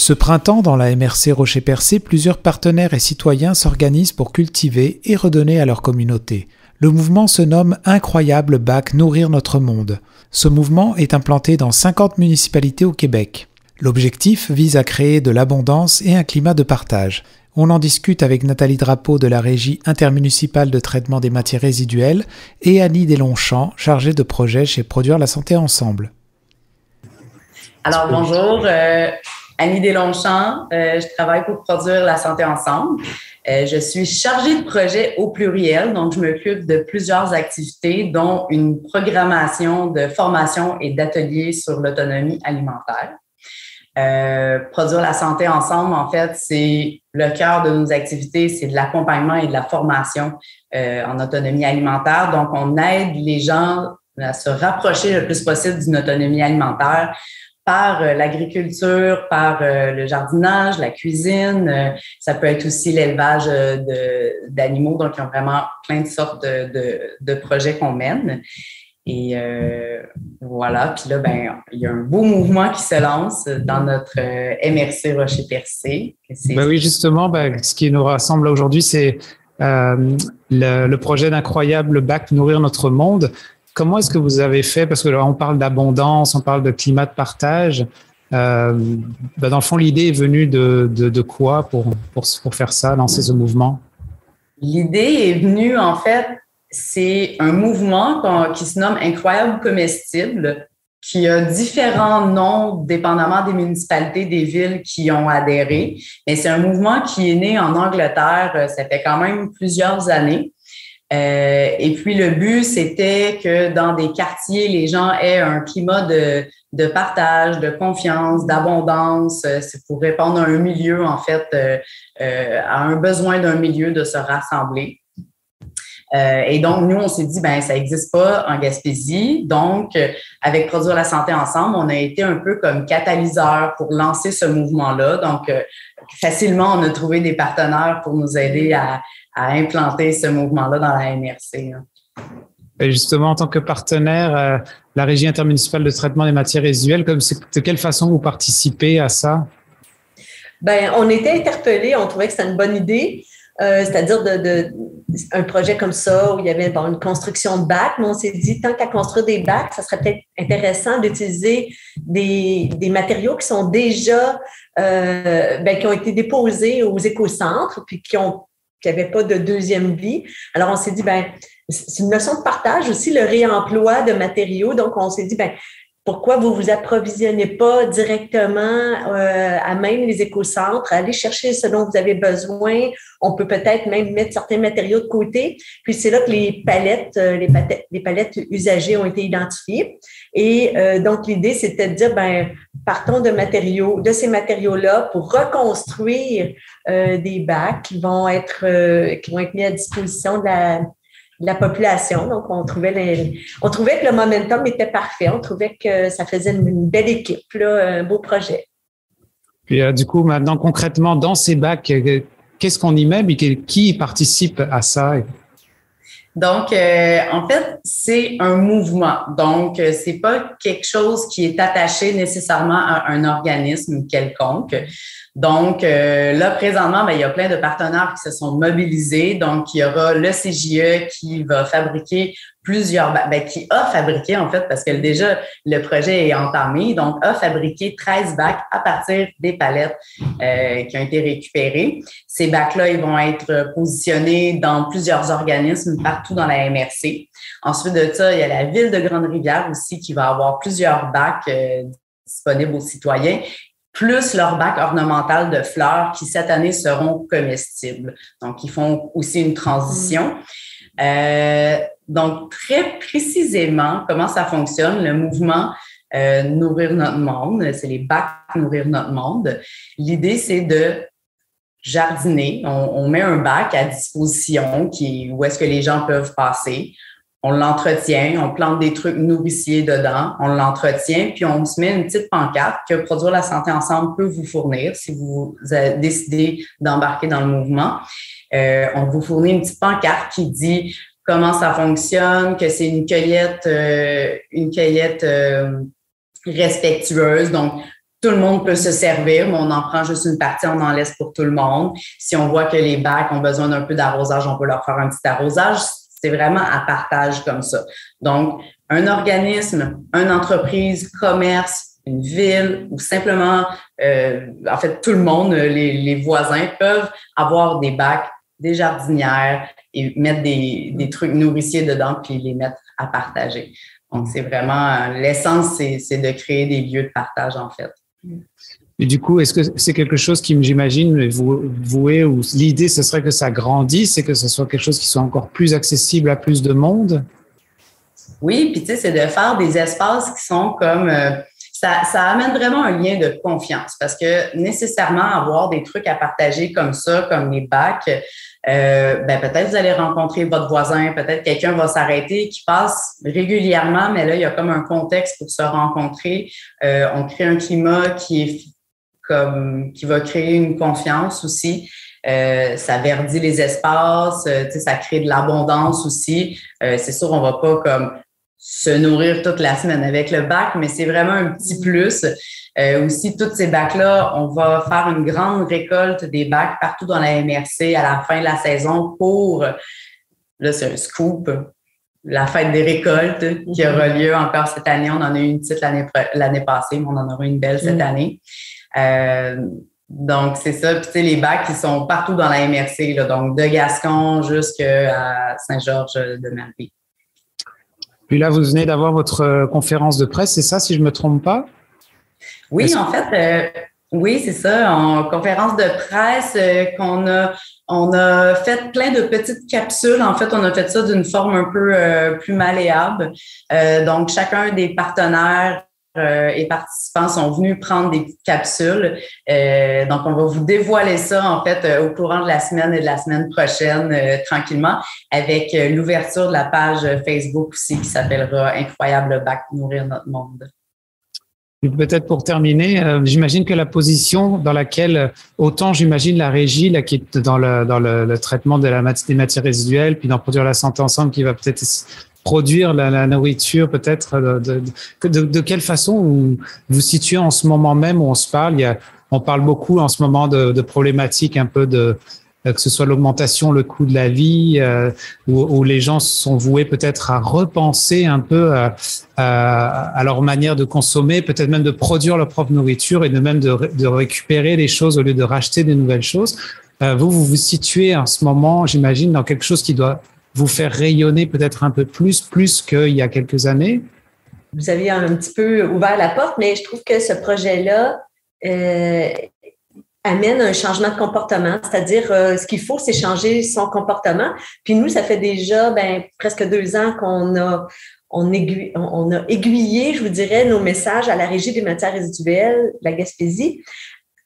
Ce printemps, dans la MRC Rocher-Percé, plusieurs partenaires et citoyens s'organisent pour cultiver et redonner à leur communauté. Le mouvement se nomme Incroyable Bac Nourrir notre monde. Ce mouvement est implanté dans 50 municipalités au Québec. L'objectif vise à créer de l'abondance et un climat de partage. On en discute avec Nathalie Drapeau de la Régie intermunicipale de traitement des matières résiduelles et Annie Deslongchamps, chargée de projet chez Produire la Santé Ensemble. Alors bonjour, euh, Annie Deslongchamps, euh, je travaille pour Produire la Santé Ensemble. Euh, je suis chargée de projet au pluriel, donc je m'occupe de plusieurs activités, dont une programmation de formation et d'ateliers sur l'autonomie alimentaire. Euh, produire la santé ensemble, en fait, c'est le cœur de nos activités, c'est de l'accompagnement et de la formation euh, en autonomie alimentaire. Donc, on aide les gens à se rapprocher le plus possible d'une autonomie alimentaire par euh, l'agriculture, par le jardinage, la cuisine. ça peut être aussi l'élevage d'animaux. Donc, il y a vraiment plein de sortes de, projets qu'on mène. Et euh, voilà, puis là, ben, il y a un beau mouvement qui se lance dans notre euh, MRC Rocher-Percé. Ben oui, justement, ben, ce qui nous rassemble aujourd'hui, c'est euh, le, projet d'incroyable bac Nourrir notre monde. Comment est-ce que vous avez fait? Parce que on parle d'abondance, on parle de climat de partage. Ben, dans le fond, l'idée est venue de, de, quoi pour, pour, pour faire ça, lancer ce mouvement? L'idée est venue, en fait, c'est un mouvement qui se nomme Incroyable Comestible, qui a différents noms dépendamment des municipalités, des villes qui ont adhéré. Mais c'est un mouvement qui est né en Angleterre, euh, ça fait quand même plusieurs années. Euh, et puis le but, c'était que dans des quartiers, les gens aient un climat de, partage, de confiance, d'abondance. Euh, c'est pour répondre à un milieu, en fait, euh, à un besoin d'un milieu de se rassembler. Et donc, nous, on s'est dit, ben ça n'existe pas en Gaspésie. Donc, avec Produire la santé ensemble, on a été un peu comme catalyseur pour lancer ce mouvement-là. Donc, facilement, on a trouvé des partenaires pour nous aider à, implanter ce mouvement-là dans la MRC. Hein. Et justement, en tant que partenaire, la Régie intermunicipale de traitement des matières résiduelles, comme de quelle façon vous participez à ça? Ben, on était interpellés, on trouvait que c'était une bonne idée. Euh, c'est-à-dire de, un projet comme ça où il y avait une construction de bacs, mais on s'est dit, tant qu'à construire des bacs, ça serait peut-être intéressant d'utiliser des, matériaux qui sont déjà, euh, ben, qui ont été déposés aux écocentres, puis qui ont qui n'avaient pas de deuxième vie. Alors, on s'est dit, ben, c'est une notion de partage aussi, le réemploi de matériaux. Donc, on s'est dit, ben, pourquoi vous vous approvisionnez pas directement euh, à même les écocentres, allez chercher ce dont vous avez besoin. On peut peut-être même mettre certains matériaux de côté. Puis c'est là que les palettes, euh, les, palettes, les palettes usagées ont été identifiées. Et euh, donc l'idée, c'était de dire, ben, partons de matériaux, de ces matériaux-là pour reconstruire des bacs qui vont être qui vont être mis à disposition de la la population. Donc, on trouvait, on trouvait que le momentum était parfait. On trouvait que ça faisait une, belle équipe, un beau projet. Puis, euh, du coup, maintenant, concrètement, dans ces bacs, euh, qu'est-ce qu'on y met, mais qui participe à ça? Donc, euh, en fait, c'est un mouvement. Donc, c'est pas quelque chose qui est attaché nécessairement à un organisme quelconque. Donc, euh, là, présentement, ben, il y a plein de partenaires qui se sont mobilisés. Donc, il y aura le CJE qui va fabriquer plusieurs, ben, qui a fabriqué, en fait, parce que déjà, le projet est entamé, donc a fabriqué 13 bacs à partir des palettes euh, qui ont été récupérées. Ces bacs-là, ils vont être positionnés dans plusieurs organismes partout dans la MRC. Ensuite de ça, il y a la ville de Grande-Rivière aussi qui va avoir plusieurs bacs euh, disponibles aux citoyens plus leur bac ornemental de fleurs qui cette année seront comestibles. Donc, ils font aussi une transition. Mm. Euh, donc, très précisément, comment ça fonctionne, le mouvement euh, Nourrir notre monde, c'est les bacs Nourrir notre monde. L'idée, c'est de jardiner. On, met un bac à disposition où est-ce que les gens peuvent passer on l'entretient, on plante des trucs nourriciers dedans, on l'entretient, puis on se met une petite pancarte que Produire la santé ensemble peut vous fournir si vous décidez d'embarquer dans le mouvement. Euh, on vous fournit une petite pancarte qui dit comment ça fonctionne, que c'est une cueillette, euh, une cueillette euh, respectueuse. Donc, tout le monde peut se servir, mais on en prend juste une partie, on en laisse pour tout le monde. Si on voit que les bacs ont besoin d'un peu d'arrosage, on peut leur faire un petit arrosage. C'est vraiment à partage comme ça. Donc, un organisme, une entreprise, commerce, une ville ou simplement, euh, en fait, tout le monde, les, les, voisins peuvent avoir des bacs, des jardinières et mettre des, des trucs nourriciers dedans puis les mettre à partager. Donc, c'est vraiment l'essence, c'est de créer des lieux de partage, en fait. Et du coup, est-ce que c'est quelque chose qui, j'imagine, vous voué ou l'idée, ce serait que ça grandisse et que ce soit quelque chose qui soit encore plus accessible à plus de monde? Oui, puis tu sais, c'est de faire des espaces qui sont comme euh, ça, ça, amène vraiment un lien de confiance parce que nécessairement avoir des trucs à partager comme ça, comme les bacs, euh, ben peut-être vous allez rencontrer votre voisin, peut-être quelqu'un va s'arrêter qui passe régulièrement, mais là il y a comme un contexte pour se rencontrer. Euh, on crée un climat qui est comme qui va créer une confiance aussi. Euh, ça verdit les espaces, euh, ça crée de l'abondance aussi. Euh, c'est sûr, on va pas comme se nourrir toute la semaine avec le bac, mais c'est vraiment un petit plus. Euh, aussi, toutes ces bacs-là, on va faire une grande récolte des bacs partout dans la MRC à la fin de la saison pour, là c'est un scoop, la fête des récoltes qui aura mhm. lieu encore cette année. On en a eu une petite l'année passée, mais on en aura une belle cette mhm. année. Euh, donc, c'est ça. Puis, tu sais, les bacs, qui sont partout dans la MRC, là, donc de Gascon jusqu'à Saint-Georges de Malvie. Puis là, vous venez d'avoir votre euh, conférence de presse, c'est ça, si je ne me trompe pas? Oui, en fait, euh, oui, c'est ça. En conférence de presse, euh, qu'on a, on a fait plein de petites capsules. En fait, on a fait ça d'une forme un peu plus malléable. donc, chacun des partenaires euh, et participants sont venus prendre des petites capsules. Euh, donc, on va vous dévoiler ça, en fait, euh, au courant de la semaine et de la semaine prochaine, tranquillement, avec l'ouverture de la page Facebook aussi qui s'appellera Incroyable Bac Nourrir notre monde. Peut-être pour terminer, j'imagine que la position dans laquelle, autant j'imagine la régie là, qui est dans le, dans le, traitement de la, des matières résiduelles, puis d'en produire la santé ensemble, qui va peut-être produire la, nourriture peut-être de, de, de, quelle façon vous vous situez en ce moment même où on se parle? Il y a, on parle beaucoup en ce moment de, de problématiques un peu de euh, que ce soit l'augmentation, le coût de la vie, euh, où, où, les gens sont voués peut-être à repenser un peu à, à, leur manière de consommer, peut-être même de produire leur propre nourriture et de même de, de récupérer les choses au lieu de racheter des nouvelles choses. Euh, vous, vous vous situez en ce moment, j'imagine, dans quelque chose qui doit vous faire rayonner peut-être un peu plus, plus qu'il y a quelques années? Vous aviez un petit peu ouvert la porte, mais je trouve que ce projet-là euh, amène un changement de comportement. C'est-à-dire, euh, ce qu'il faut, c'est changer son comportement. Puis nous, ça fait déjà ben, presque deux ans qu'on a, on, on a aiguillé, je vous dirais, nos messages à la Régie des matières résiduelles, la Gaspésie,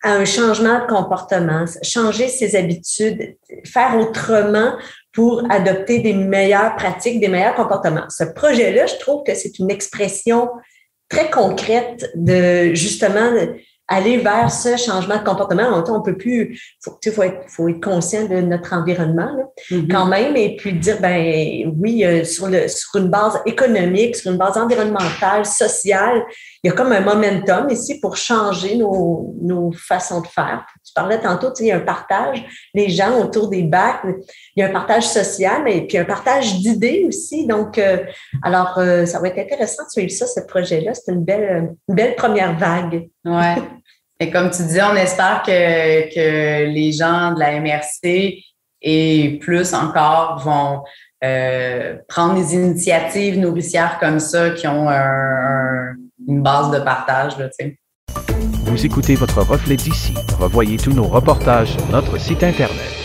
à un changement de comportement, changer ses habitudes, faire autrement pour adopter des meilleures pratiques, des meilleurs comportements. Ce projet-là, je trouve que c'est une expression très concrète de justement aller vers ce changement de comportement. En temps, on peut plus, faut, faut, être, faut être conscient de notre environnement là, mm-hmm. quand même, et puis dire ben oui, euh, sur le sur une base économique, sur une base environnementale, sociale, il y a comme un momentum ici pour changer nos, nos façons de faire. Tu parlais tantôt, tu sais, il y a un partage, les gens autour des bacs, il y a un partage social, et puis un partage d'idées aussi. Donc, euh, alors, euh, ça va être intéressant de suivre ça, ce projet-là. C'est une belle, une belle première vague. Ouais. Et comme tu disais, on espère que, que les gens de la MRC et plus encore vont euh, prendre des initiatives nourricières comme ça qui ont une base de partage. Là, Vous écoutez votre reflet d'ici. Revoyez tous nos reportages sur notre site Internet.